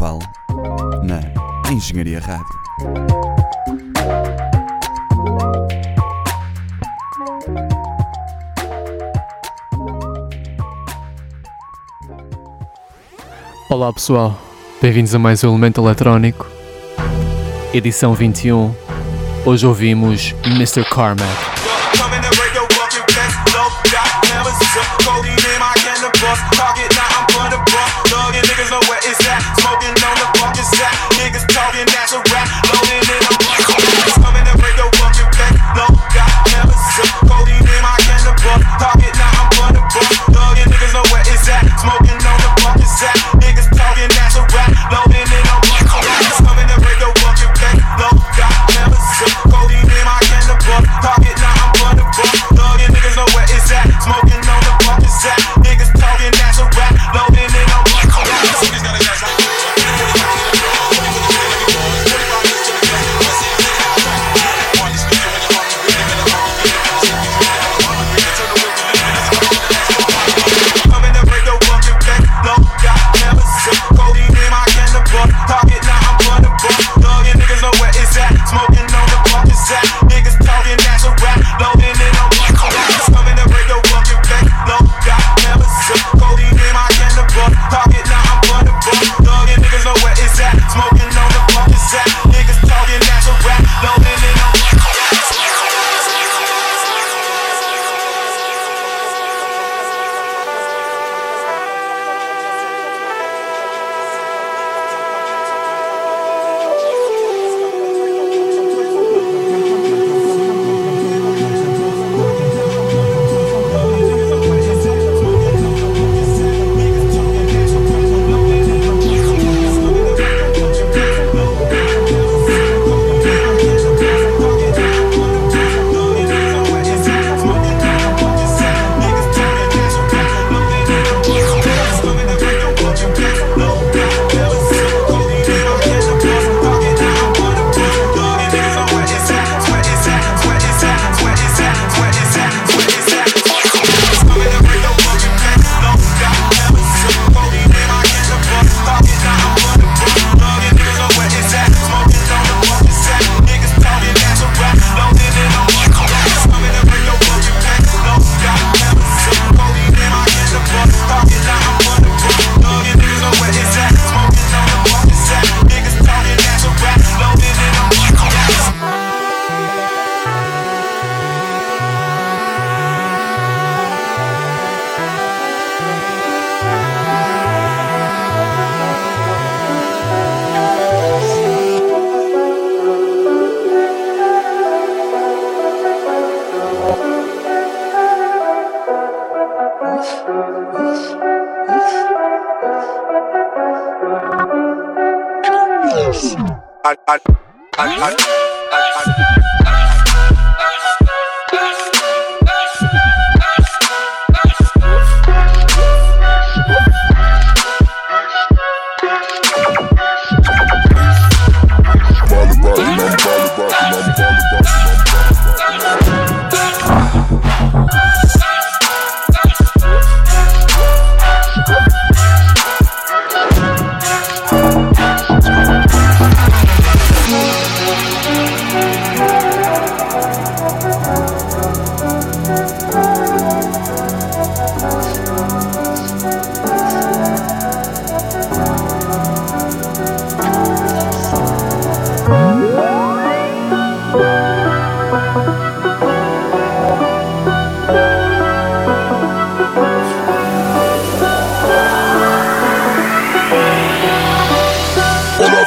Naval na Engenharia Rádio. Olá pessoal, bem-vindos a mais um Elemento Eletrónico, edição 21. Hoje ouvimos Mr. Carmack. walk. Niggas know where it's at. Smoking on the fucking sack. Niggas talking, that's a rap.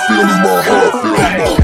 feeling, my heart feeling, my heart.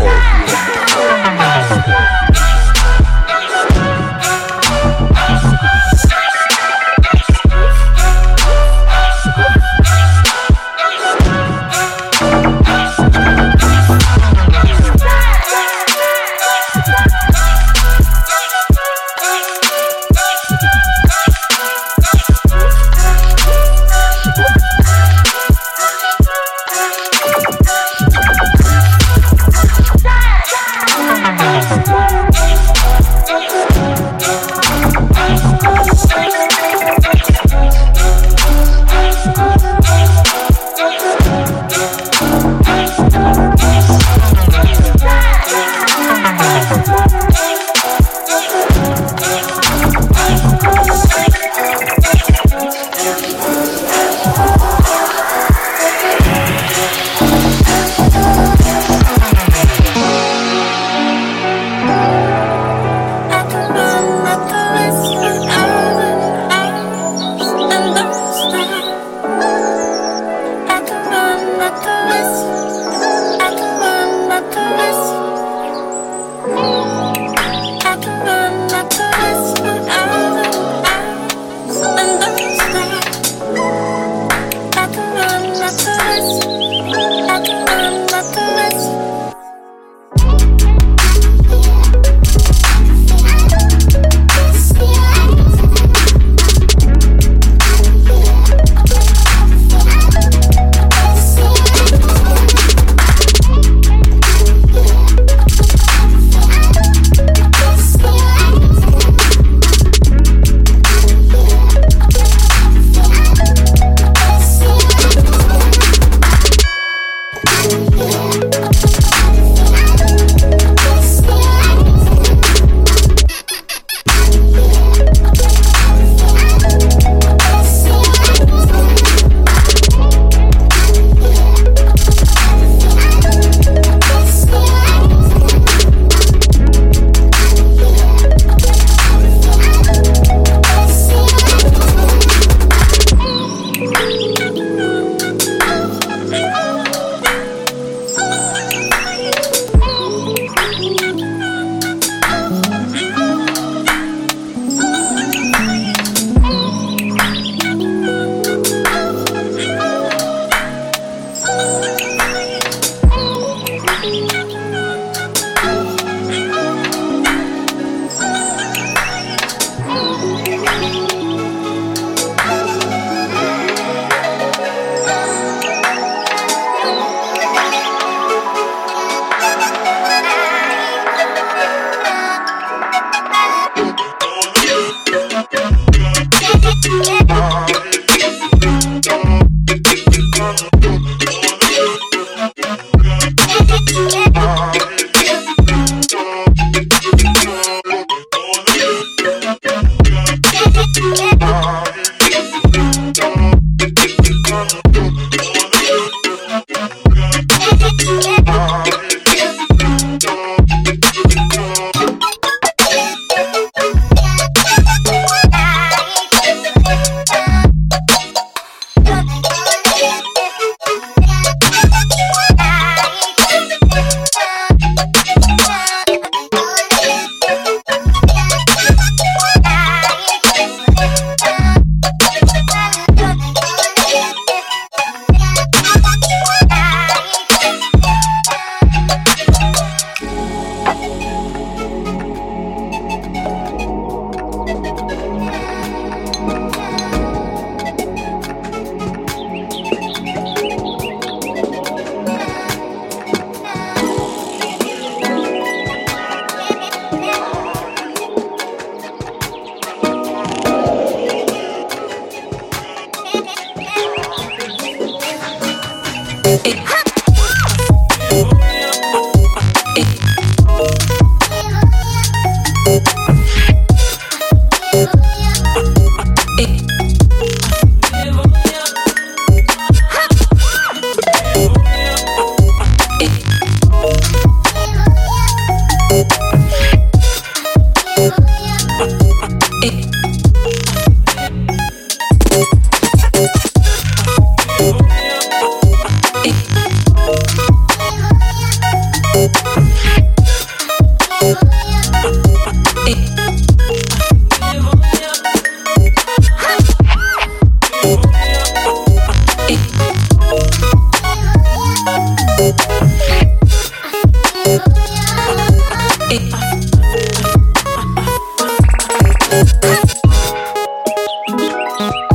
Bye.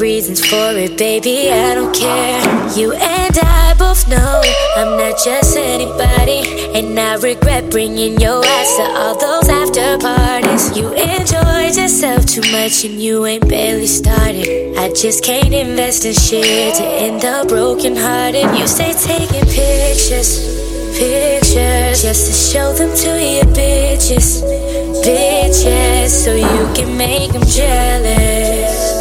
Reasons for it, baby. I don't care. You and I both know I'm not just anybody. And I regret bringing your ass to all those after parties. You enjoyed yourself too much and you ain't barely started. I just can't invest in shit to end up broken hearted. You stay taking pictures pictures just to show them to your bitches, bitches, so you can make them jealous.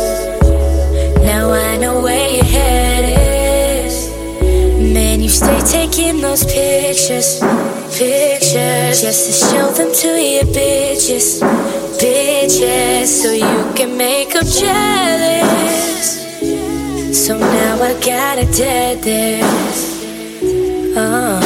Now I know where your head is. Man, you stay taking those pictures, pictures, just to show them to your bitches, bitches, so you can make them jealous. So now I gotta dead this. Uh,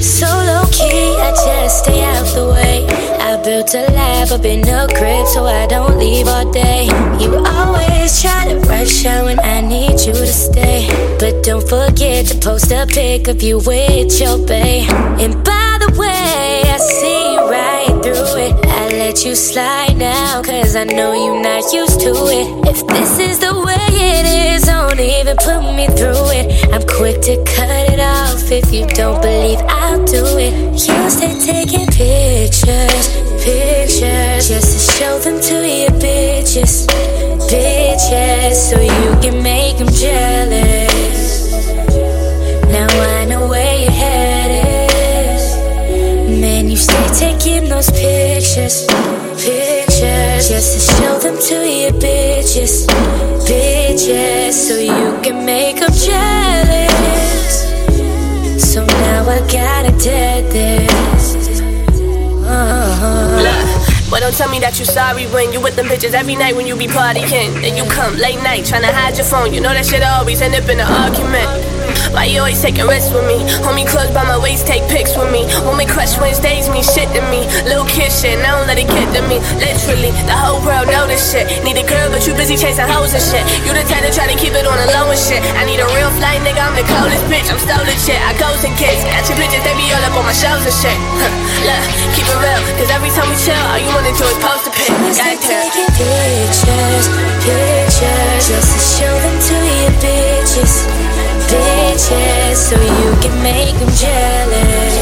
so low key, I just stay out of the way. I built a lab up in a crib so I don't leave all day. You always try to rush out when I need you to stay. But don't forget to post a pic of you with your bae. And by the way, I see right through it. I let you slide now, cause I know you're not used to it. If this is the way it is, don't even put me through it. I'm quick to cut it off if you don't believe I'll don't tell me that you sorry when you with them bitches every night when you be partying. Then you come late night tryna hide your phone. You know that shit always end up in an argument. Why you always taking risks with me? Hold me close by my waist, take pics with me. When we crush Wednesdays, mean shit to me. Little kid shit, I don't let it get to me. Literally, the whole world know this shit. Need a girl, but you busy chasing hoes and shit. You the type to try to keep it on the low and shit. I need a real flight nigga, I'm the coldest bitch. I'm stolen shit. I ghost and kids. Got your bitches, they be all up on my shows and shit. Huh, Look, keep it real, cause every time we chill, all you wanna do is post a pic. Gotta taking pictures, pictures, just to show them to your bitches, bitches, so you can make them jealous.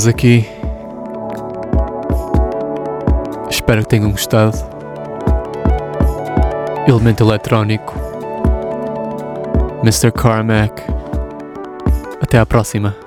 Terminamos aqui. Espero que tenham gostado. Elemento eletrónico. Mr. Carmack. Até à próxima.